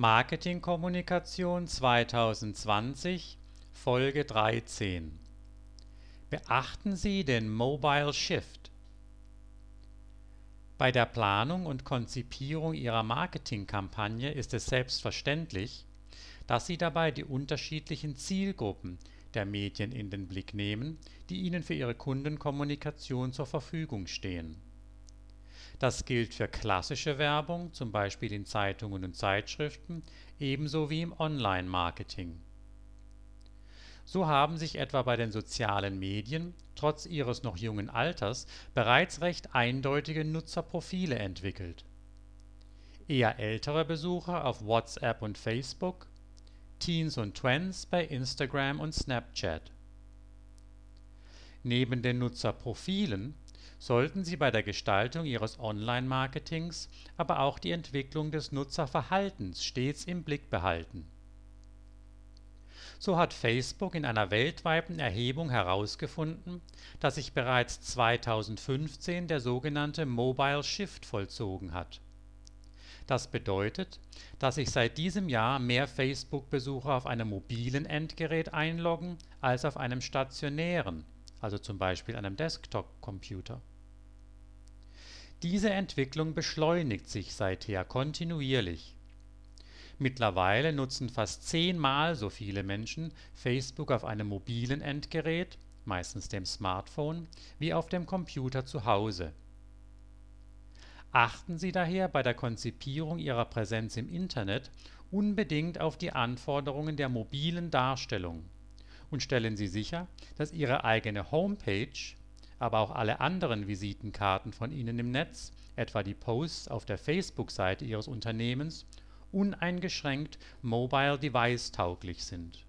Marketingkommunikation 2020 Folge 13 Beachten Sie den Mobile Shift. Bei der Planung und Konzipierung Ihrer Marketingkampagne ist es selbstverständlich, dass Sie dabei die unterschiedlichen Zielgruppen der Medien in den Blick nehmen, die Ihnen für Ihre Kundenkommunikation zur Verfügung stehen das gilt für klassische Werbung zum Beispiel in Zeitungen und Zeitschriften ebenso wie im Online-Marketing. So haben sich etwa bei den sozialen Medien trotz ihres noch jungen Alters bereits recht eindeutige Nutzerprofile entwickelt: Eher ältere Besucher auf WhatsApp und Facebook, Teens und Twents bei Instagram und Snapchat. Neben den Nutzerprofilen sollten Sie bei der Gestaltung Ihres Online-Marketings aber auch die Entwicklung des Nutzerverhaltens stets im Blick behalten. So hat Facebook in einer weltweiten Erhebung herausgefunden, dass sich bereits 2015 der sogenannte Mobile Shift vollzogen hat. Das bedeutet, dass sich seit diesem Jahr mehr Facebook-Besucher auf einem mobilen Endgerät einloggen als auf einem stationären, also zum Beispiel einem Desktop-Computer diese Entwicklung beschleunigt sich seither kontinuierlich. Mittlerweile nutzen fast zehnmal so viele Menschen Facebook auf einem mobilen Endgerät (meistens dem Smartphone) wie auf dem Computer zu Hause. Achten Sie daher bei der Konzipierung Ihrer Präsenz im Internet unbedingt auf die Anforderungen der mobilen Darstellung und stellen Sie sicher, dass Ihre eigene Homepage aber auch alle anderen Visitenkarten von Ihnen im Netz, etwa die Posts auf der Facebook-Seite Ihres Unternehmens, uneingeschränkt mobile-device-tauglich sind